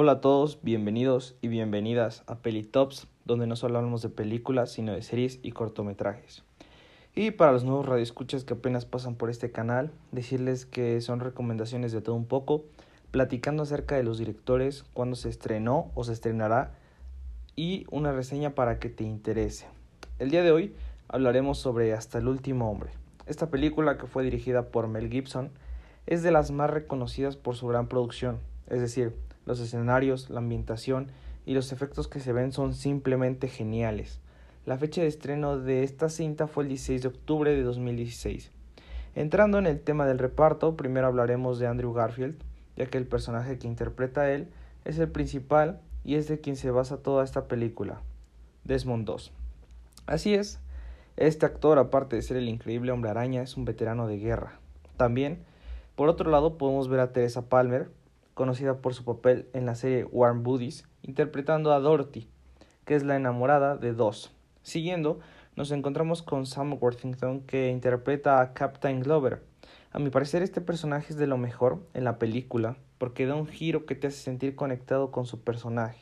Hola a todos, bienvenidos y bienvenidas a Pelitops, donde no solo hablamos de películas, sino de series y cortometrajes. Y para los nuevos radioescuchas que apenas pasan por este canal, decirles que son recomendaciones de todo un poco, platicando acerca de los directores, cuándo se estrenó o se estrenará y una reseña para que te interese. El día de hoy hablaremos sobre Hasta el último hombre. Esta película que fue dirigida por Mel Gibson es de las más reconocidas por su gran producción, es decir, los escenarios, la ambientación y los efectos que se ven son simplemente geniales. La fecha de estreno de esta cinta fue el 16 de octubre de 2016. Entrando en el tema del reparto, primero hablaremos de Andrew Garfield, ya que el personaje que interpreta él es el principal y es de quien se basa toda esta película, Desmond II. Así es, este actor, aparte de ser el increíble hombre araña, es un veterano de guerra. También, por otro lado, podemos ver a Teresa Palmer, conocida por su papel en la serie Warm Bodies, interpretando a Dorothy, que es la enamorada de Dos. Siguiendo, nos encontramos con Sam Worthington, que interpreta a Captain Glover. A mi parecer, este personaje es de lo mejor en la película, porque da un giro que te hace sentir conectado con su personaje.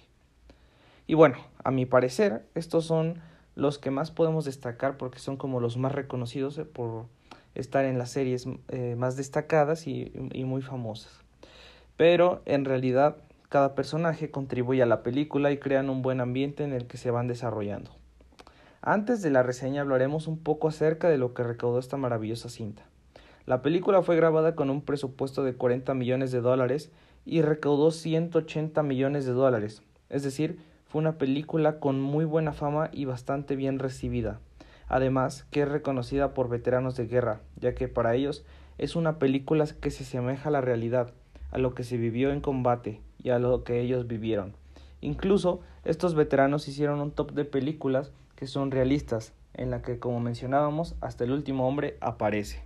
Y bueno, a mi parecer, estos son los que más podemos destacar porque son como los más reconocidos eh, por estar en las series eh, más destacadas y muy famosas pero en realidad cada personaje contribuye a la película y crean un buen ambiente en el que se van desarrollando. Antes de la reseña hablaremos un poco acerca de lo que recaudó esta maravillosa cinta. La película fue grabada con un presupuesto de 40 millones de dólares y recaudó 180 millones de dólares, es decir, fue una película con muy buena fama y bastante bien recibida. Además, que es reconocida por veteranos de guerra, ya que para ellos es una película que se asemeja a la realidad, a lo que se vivió en combate y a lo que ellos vivieron. Incluso estos veteranos hicieron un top de películas que son realistas, en la que, como mencionábamos, hasta el último hombre aparece.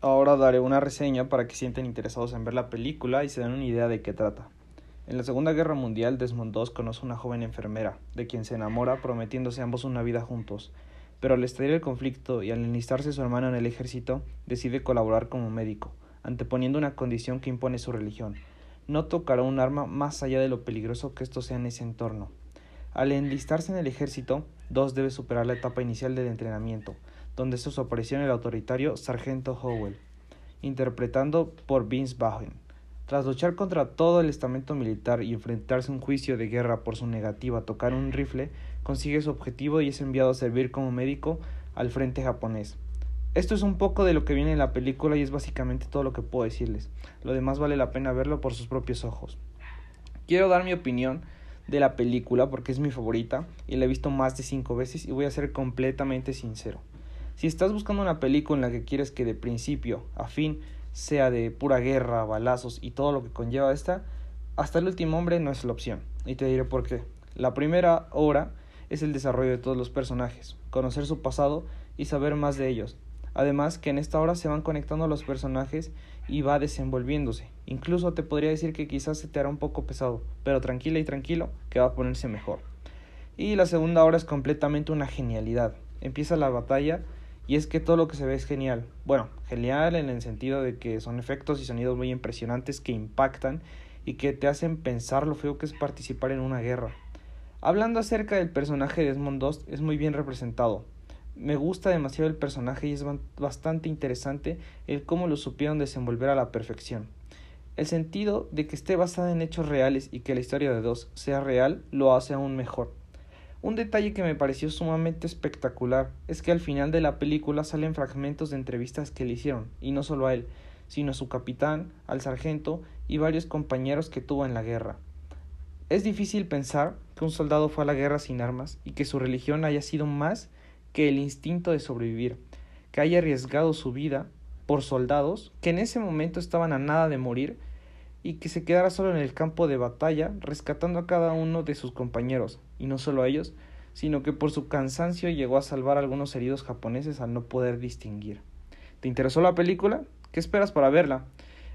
Ahora daré una reseña para que sienten interesados en ver la película y se den una idea de qué trata. En la Segunda Guerra Mundial, Desmond conoce a una joven enfermera, de quien se enamora, prometiéndose ambos una vida juntos. Pero al estallar el conflicto y al enlistarse su hermano en el ejército, decide colaborar como médico anteponiendo una condición que impone su religión. No tocará un arma más allá de lo peligroso que esto sea en ese entorno. Al enlistarse en el ejército, Dos debe superar la etapa inicial del entrenamiento, donde se su aparición el autoritario Sargento Howell, interpretando por Vince Vaughn. Tras luchar contra todo el estamento militar y enfrentarse a un juicio de guerra por su negativa a tocar un rifle, consigue su objetivo y es enviado a servir como médico al frente japonés. Esto es un poco de lo que viene en la película y es básicamente todo lo que puedo decirles. Lo demás vale la pena verlo por sus propios ojos. Quiero dar mi opinión de la película porque es mi favorita y la he visto más de cinco veces y voy a ser completamente sincero. Si estás buscando una película en la que quieres que de principio a fin sea de pura guerra, balazos y todo lo que conlleva esta, hasta el último hombre no es la opción. Y te diré por qué. La primera hora es el desarrollo de todos los personajes, conocer su pasado y saber más de ellos, Además que en esta hora se van conectando los personajes y va desenvolviéndose. Incluso te podría decir que quizás se te hará un poco pesado, pero tranquila y tranquilo que va a ponerse mejor. Y la segunda hora es completamente una genialidad. Empieza la batalla y es que todo lo que se ve es genial. Bueno, genial en el sentido de que son efectos y sonidos muy impresionantes que impactan y que te hacen pensar lo feo que es participar en una guerra. Hablando acerca del personaje de Desmond II, es muy bien representado me gusta demasiado el personaje y es bastante interesante el cómo lo supieron desenvolver a la perfección. El sentido de que esté basada en hechos reales y que la historia de Dos sea real lo hace aún mejor. Un detalle que me pareció sumamente espectacular es que al final de la película salen fragmentos de entrevistas que le hicieron, y no solo a él, sino a su capitán, al sargento y varios compañeros que tuvo en la guerra. Es difícil pensar que un soldado fue a la guerra sin armas y que su religión haya sido más que el instinto de sobrevivir, que haya arriesgado su vida por soldados que en ese momento estaban a nada de morir y que se quedara solo en el campo de batalla rescatando a cada uno de sus compañeros, y no solo a ellos, sino que por su cansancio llegó a salvar a algunos heridos japoneses al no poder distinguir. ¿Te interesó la película? ¿Qué esperas para verla?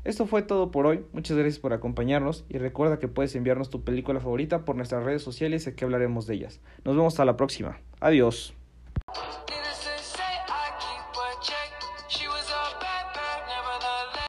Esto fue todo por hoy, muchas gracias por acompañarnos y recuerda que puedes enviarnos tu película favorita por nuestras redes sociales y que hablaremos de ellas. Nos vemos hasta la próxima. Adiós.